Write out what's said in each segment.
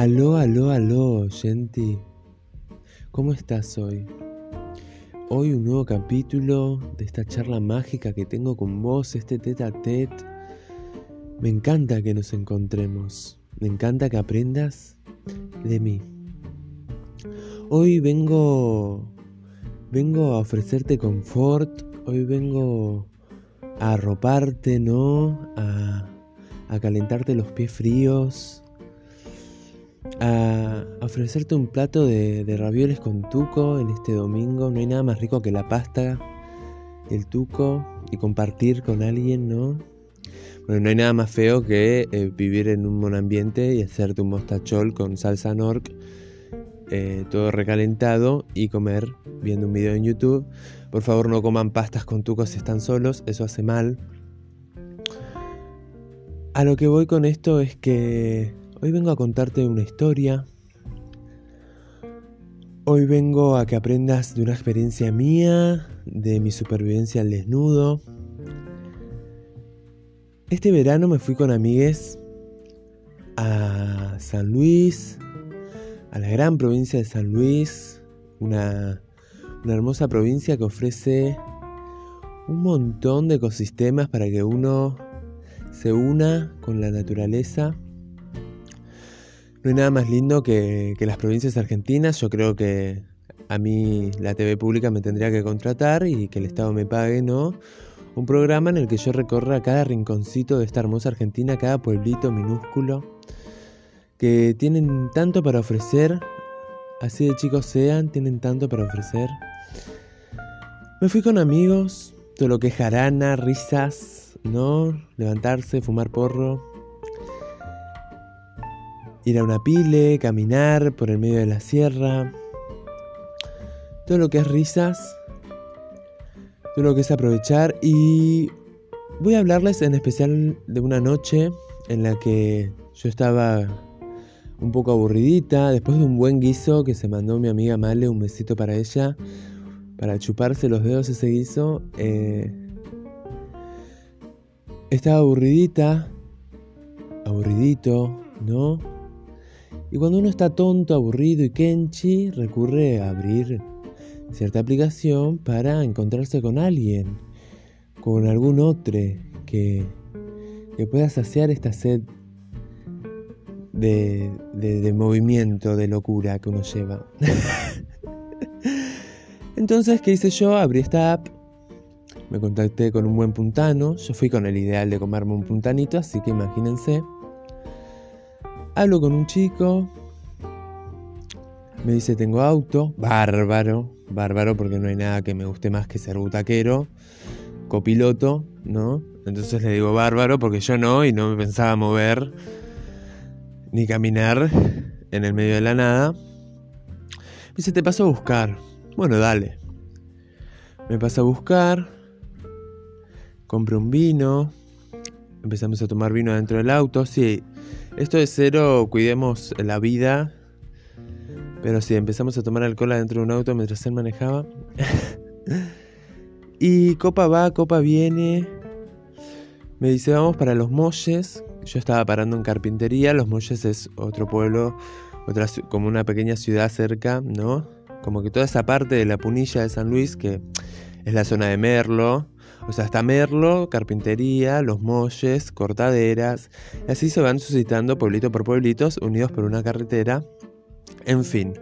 Aló, aló, aló, Genti. ¿Cómo estás hoy? Hoy un nuevo capítulo de esta charla mágica que tengo con vos, este tete a tete. Me encanta que nos encontremos. Me encanta que aprendas de mí. Hoy vengo vengo a ofrecerte confort, hoy vengo a arroparte, ¿no? A, a calentarte los pies fríos, a ofrecerte un plato de, de, ravioles con tuco en este domingo. No hay nada más rico que la pasta, el tuco y compartir con alguien, ¿no? Bueno, no hay nada más feo que eh, vivir en un monambiente y hacerte un mostachol con salsa norc, eh, todo recalentado y comer viendo un video en YouTube. Por favor, no coman pastas con tucos si están solos, eso hace mal. A lo que voy con esto es que hoy vengo a contarte una historia. Hoy vengo a que aprendas de una experiencia mía, de mi supervivencia al desnudo. Este verano me fui con amigues a San Luis, a la gran provincia de San Luis, una, una hermosa provincia que ofrece un montón de ecosistemas para que uno se una con la naturaleza. No hay nada más lindo que, las provincias argentinas. Yo creo que a mí la TV pública me tendría que contratar y que el Estado me pague, ¿no? Un programa en el que yo recorra cada rinconcito de esta hermosa Argentina, cada pueblito minúsculo, que tienen tanto para ofrecer, así de chicos sean, tienen tanto para ofrecer. Me fui con amigos, todo lo que es jarana, risas, ¿no? Levantarse, fumar porro, ir a una pile, caminar por el medio de la sierra, todo lo que es risas, todo lo que es aprovechar y voy a hablarles en especial de una noche en la que yo estaba un poco aburridita, después de un buen guiso que se mandó mi amiga Male, un besito para ella, para chuparse los dedos ese guiso. Eh, estaba aburridita, aburridito, ¿no? Y cuando uno está tonto, aburrido y kenchi, recurre a abrir cierta aplicación para encontrarse con alguien, con algún otro que, que pueda saciar esta sed de, de, de movimiento, de locura que uno lleva. Entonces, ¿qué hice yo? Abrí esta app, me contacté con un buen puntano, yo fui con el ideal de comerme un puntanito, así que imagínense. Hablo con un chico, me dice tengo auto, bárbaro, bárbaro porque no hay nada que me guste más que ser butaquero, copiloto, ¿no? Entonces le digo bárbaro porque yo no y no me pensaba mover ni caminar en el medio de la nada. Me dice, te paso a buscar. Bueno, dale. Me pasa a buscar. Compré un vino. Empezamos a tomar vino dentro del auto. Sí, esto es cero, cuidemos la vida. Pero sí, empezamos a tomar alcohol adentro de un auto mientras él manejaba. y copa va, copa viene. Me dice, vamos para los Molles. Yo estaba parando en carpintería. Los Molles es otro pueblo, otra, como una pequeña ciudad cerca, ¿no? Como que toda esa parte de la punilla de San Luis, que es la zona de Merlo. O sea, está Merlo, carpintería, los Molles, cortaderas. Y así se van suscitando pueblito por pueblitos, unidos por una carretera. En fin.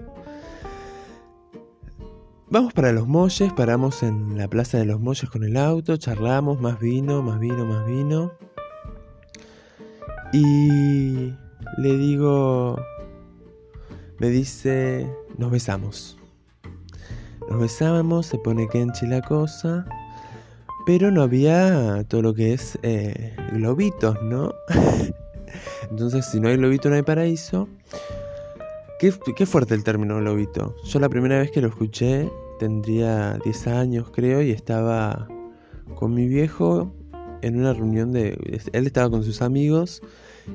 Vamos para los Molles, paramos en la plaza de los Molles con el auto, charlamos, más vino, más vino, más vino. Y le digo, me dice, nos besamos. Nos besamos, se pone Kenchi la cosa, pero no había todo lo que es eh, globitos, ¿no? Entonces, si no hay globito, no hay paraíso. Qué, qué, fuerte el término globito. Yo la primera vez que lo escuché tendría 10 años, creo, y estaba con mi viejo en una reunión de... Él estaba con sus amigos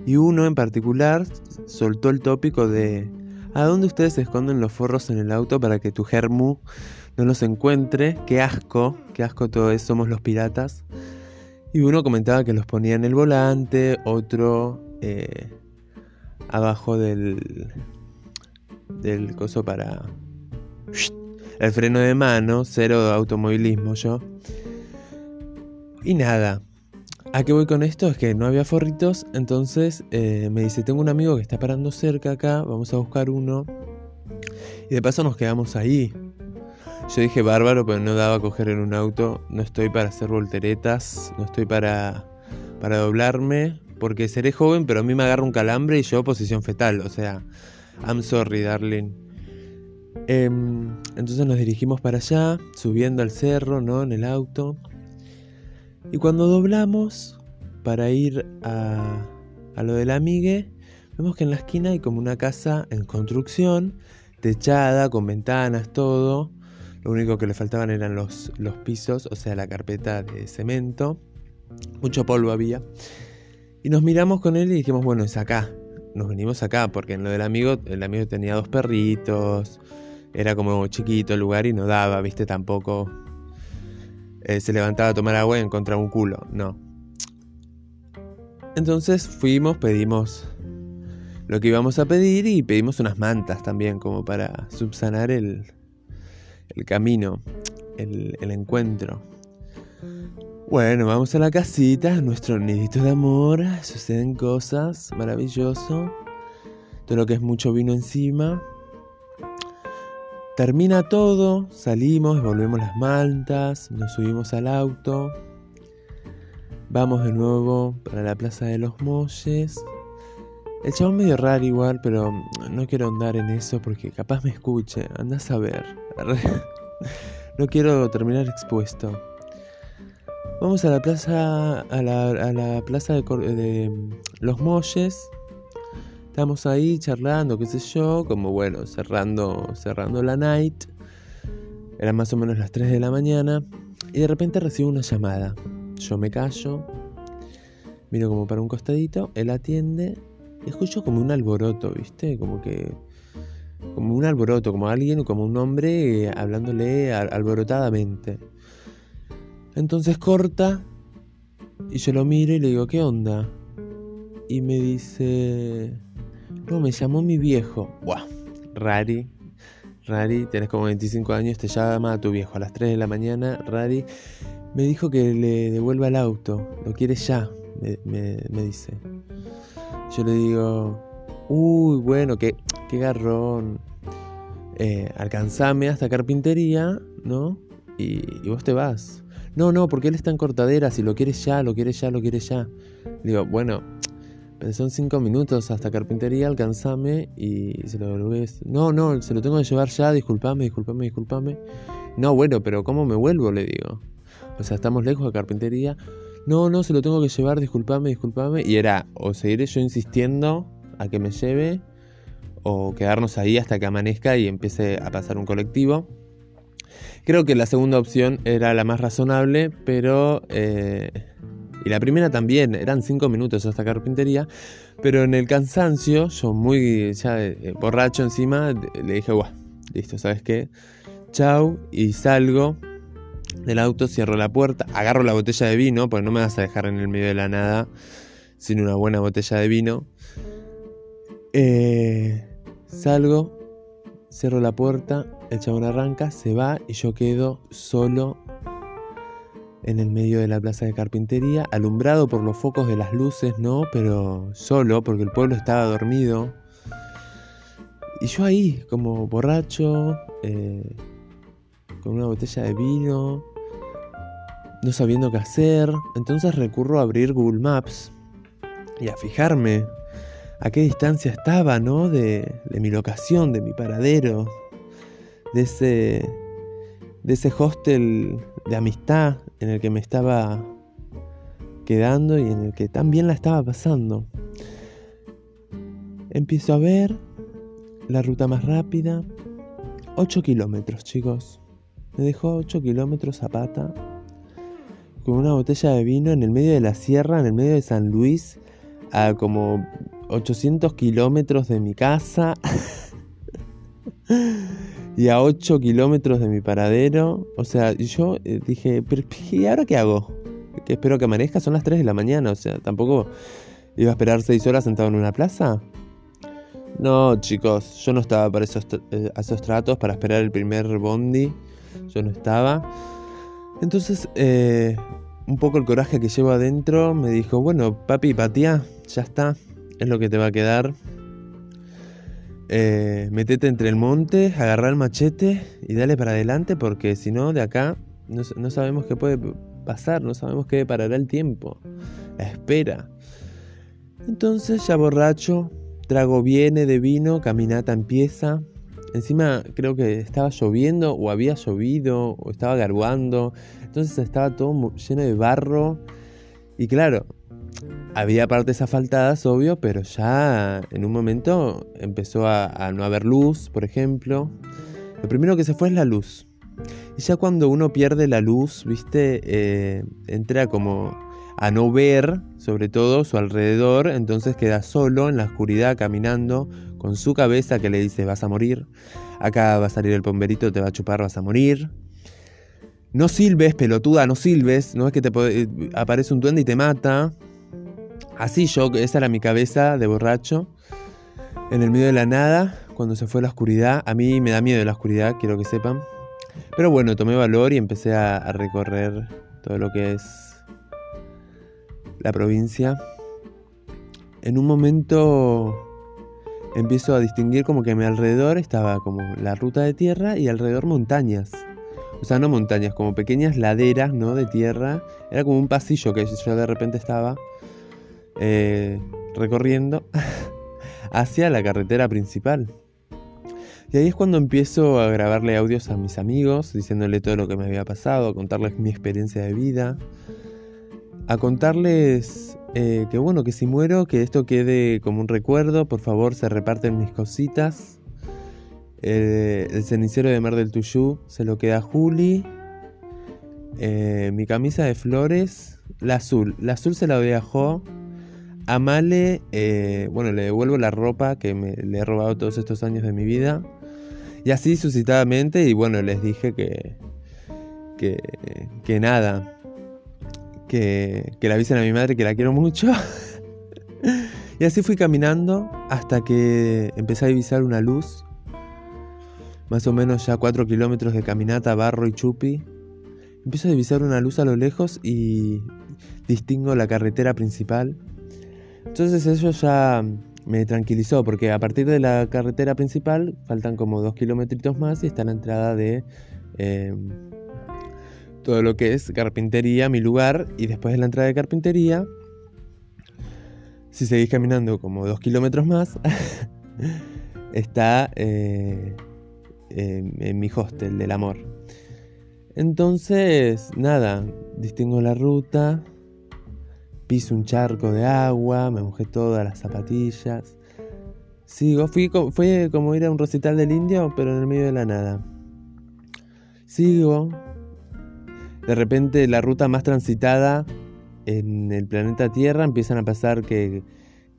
y uno en particular soltó el tópico de ¿A dónde ustedes esconden los forros en el auto para que tu germu no los encuentre? Qué asco, qué asco todo eso, somos los piratas. Y uno comentaba que los ponía en el volante, otro eh, abajo del, del coso para el freno de mano, cero automovilismo yo. Y nada, ¿a qué voy con esto? Es que no había forritos, entonces eh, me dice, tengo un amigo que está parando cerca acá, vamos a buscar uno. Y de paso nos quedamos ahí. Yo dije bárbaro, pero no daba a coger en un auto. No estoy para hacer volteretas, no estoy para, para doblarme, porque seré joven, pero a mí me agarra un calambre y yo posición fetal. O sea, I'm sorry, darling. Em, entonces nos dirigimos para allá, subiendo al cerro, ¿no? En el auto. Y cuando doblamos para ir a, a lo del amigue, vemos que en la esquina hay como una casa en construcción, techada, con ventanas, todo. Lo único que le faltaban eran los, los pisos, o sea, la carpeta de cemento. Mucho polvo había. Y nos miramos con él y dijimos, bueno, es acá. Nos venimos acá, porque en lo del amigo, el amigo tenía dos perritos. Era como chiquito el lugar y no daba, viste, tampoco. Eh, se levantaba a tomar agua y encontraba un culo. No. Entonces fuimos, pedimos lo que íbamos a pedir y pedimos unas mantas también, como para subsanar el, el camino, el, encuentro. Bueno, vamos a la casita, nuestro nidito de amor, suceden cosas, maravilloso. Todo lo que es mucho vino encima. Termina todo, salimos, volvemos las mantas, nos subimos al auto. Vamos de nuevo para la Plaza de los Molles. El chabón medio raro igual, pero no quiero andar en eso porque capaz me escuche. Andás a ver. no quiero terminar expuesto. Vamos a la plaza, a la, plaza de, de, Los Molles. Estamos ahí charlando, qué sé yo, como bueno, cerrando, cerrando la night. Eran más o menos las 3 de la mañana. Y de repente recibo una llamada. Yo me callo, miro como para un costadito, él atiende, escucho como un alboroto, ¿viste? Como que como un alboroto, como alguien, como un hombre eh, hablándole alborotadamente. Entonces corta y yo lo miro y le digo, ¿qué onda? Y me dice, no, me llamó mi viejo. Buah, Rari, Rari, tenés como 25 años, te llama a tu viejo a las 3 de la mañana, Rari. Me dijo que le devuelva el auto, lo quiere ya, me, me dice. Yo le digo, uy, bueno, qué, qué garrón. Eh, alcanzame hasta carpintería, ¿no? Y, vos te vas. No, no, porque él está en cortadera, si lo quieres ya, lo quieres ya, lo quieres ya. digo, bueno, son cinco minutos hasta carpintería, alcanzame y se lo devolvés. No, no, se lo tengo que llevar ya, disculpame, disculpame, disculpame. No, bueno, pero ¿cómo me vuelvo? Le digo. O sea, estamos lejos de carpintería. No, no, se lo tengo que llevar, disculpame, disculpame. Y era o seguiré yo insistiendo a que me lleve o quedarnos ahí hasta que amanezca y empiece a pasar un colectivo. Creo que la segunda opción era la más razonable, pero... Eh, y la primera también, eran cinco minutos hasta carpintería, pero en el cansancio, yo muy ya eh, borracho encima, le dije, guau, listo, ¿sabes qué? Chau, y salgo del auto, cierro la puerta, agarro la botella de vino, porque no me vas a dejar en el medio de la nada sin una buena botella de vino. Eh, Salgo, cierro la puerta, el chabón arranca, se va y yo quedo solo en el medio de la plaza de carpintería, alumbrado por los focos de las luces, ¿no? Pero solo, porque el pueblo estaba dormido. Y yo ahí, como borracho, eh, con una botella de vino, no sabiendo qué hacer. Entonces recurro a abrir Google Maps y a fijarme a qué distancia estaba, ¿no? De, mi locación, de mi paradero, de ese, de ese hostel de amistad en el que me estaba quedando y en el que tan bien la estaba pasando. Empiezo a ver la ruta más rápida. 8 kilómetros, chicos. Me dejó 8 kilómetros a pata. Con una botella de vino en el medio de la sierra, en el medio de San Luis, a como 800 kilómetros de mi casa y a 8 kilómetros de mi paradero. O sea, yo eh, dije, ¿pero y ahora qué hago? Que espero que amanezca, son las 3 de la mañana, o sea, tampoco iba a esperar 6 horas sentado en una plaza. No, chicos, yo no estaba para esos, eh, tratos, para esperar el primer bondi. Yo no estaba. Entonces, eh, un poco el coraje que llevo adentro me dijo, bueno, papi, patía, ya está, es lo que te va a quedar. Eh, metete entre el monte, agarra el machete y dale para adelante porque si no, de acá no, sabemos qué puede pasar, no sabemos qué parará el tiempo, espera. Entonces, ya borracho, Trago viene de vino, caminata empieza. Encima creo que estaba lloviendo o había llovido o estaba garguando. Entonces estaba todo lleno de barro. Y claro, había partes asfaltadas, obvio, pero ya en un momento empezó a, no haber luz, por ejemplo. Lo primero que se fue es la luz. Y ya cuando uno pierde la luz, viste, eh, entra como a no ver, sobre todo, su alrededor, entonces queda solo en la oscuridad caminando con su cabeza que le dice vas a morir, acá va a salir el pomberito, te va a chupar, vas a morir. No silbes, pelotuda, no silbes, no es que te eh, aparece un duende y te mata. Así yo, esa era mi cabeza de borracho, en el medio de la nada, cuando se fue la oscuridad. A mí me da miedo la oscuridad, quiero que sepan. Pero bueno, tomé valor y empecé a recorrer todo lo que es la provincia, en un momento empiezo a distinguir como que a mi alrededor estaba como la ruta de tierra y alrededor montañas. O sea, no montañas, como pequeñas laderas, ¿no? De tierra. Era como un pasillo que yo de repente estaba eh, recorriendo hacia la carretera principal. Y ahí es cuando empiezo a grabarle audios a mis amigos, diciéndole todo lo que me había pasado, a contarles mi experiencia de vida, a contarles eh, que bueno, que si muero, que esto quede como un recuerdo, por favor se reparten mis cositas. el cenicero de Mar del Tuyú se lo queda a Juli. Eh, mi camisa de flores, la azul, la azul se la viajó. A Male, eh, bueno, le devuelvo la ropa que me, le he robado todos estos años de mi vida. Y así suscitadamente, y bueno, les dije que, que, nada, que, que le avisen a mi madre que la quiero mucho. y así fui caminando hasta que empecé a divisar una luz. Más o menos ya 4 kilómetros de caminata, barro y chupi. Empiezo a divisar una luz a lo lejos y distingo la carretera principal. Entonces eso ya me tranquilizó porque a partir de la carretera principal faltan como 2 kilómetros más y está la entrada de eh, todo lo que es carpintería, mi lugar, y después de la entrada de carpintería, si seguís caminando como dos kilómetros más, está eh, en mi hostel del amor. Entonces, nada, distingo la ruta, piso un charco de agua, me mojé todas las zapatillas. Sigo, fui, fue como ir a un recital del indio, pero en el medio de la nada. Sigo, de repente la ruta más transitada en el planeta Tierra empiezan a pasar que,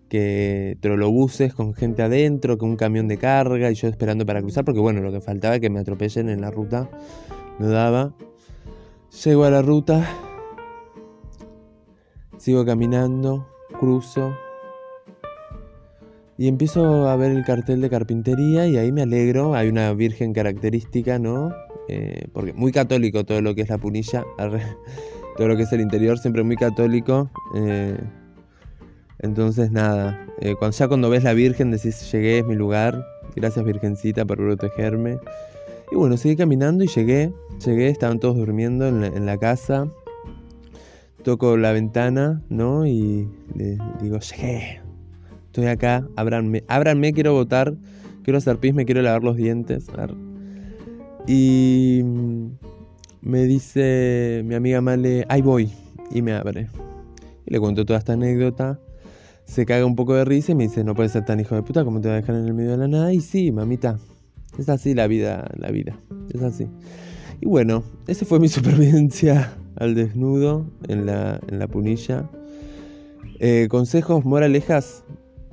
que trolobuses con gente adentro, con un camión de carga y yo esperando para cruzar porque bueno, lo que faltaba es que me atropellen en la ruta, no daba. Llego a la ruta, sigo caminando, cruzo y empiezo a ver el cartel de carpintería y ahí me alegro, hay una virgen característica, ¿no? Eh, porque muy católico todo lo que es la punilla, todo lo que es el interior, siempre muy católico. Eh, entonces nada, eh, ya cuando ves la Virgen decís, llegué, es mi lugar, gracias Virgencita por protegerme. Y bueno, seguí caminando y llegué, llegué, estaban todos durmiendo en la, casa. Toco la ventana, ¿no? Y le digo, llegué, estoy acá, ábranme, ábranme, quiero votar, quiero hacer pis, me quiero lavar los dientes. Y me dice mi amiga Male, ahí voy. Y me abre. Y le cuento toda esta anécdota. Se caga un poco de risa y me dice, no puedes ser tan hijo de puta como te va a dejar en el medio de la nada. Y sí, mamita. Es así la vida, la vida. Es así. Y bueno, esa fue mi supervivencia al desnudo en la, en la punilla. Eh, consejos, moralejas,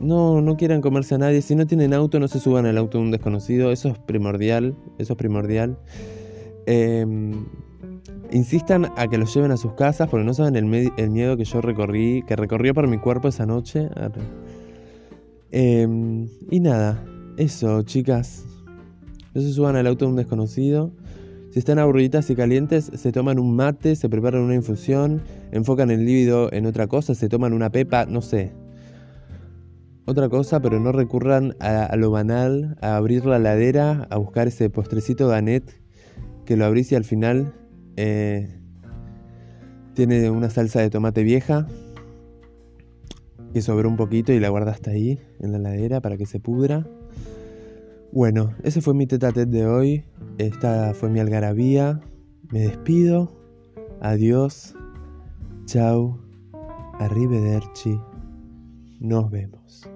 no, no quieran comerse a nadie. Si no tienen auto, no se suban al auto de un desconocido. Eso es primordial. Eso es primordial. Em, insistan a que los lleven a sus casas porque no saben el, miedo que yo recorrí, que recorrió por mi cuerpo esa noche. Em, y nada, eso, chicas. No se suban al auto de un desconocido. Si están aburridas y calientes, se toman un mate, se preparan una infusión, enfocan el líbido en otra cosa, se toman una pepa, no sé. Otra cosa, pero no recurran a, lo banal, a abrir la ladera, a buscar ese postrecito ganet que lo abrís y al final eh, tiene una salsa de tomate vieja que sobró un poquito y la guardaste ahí en la ladera para que se pudra. Bueno, ese fue mi tete de hoy. Esta fue mi algarabía. Me despido. Adiós. Chao. Arrivederci. Nos vemos.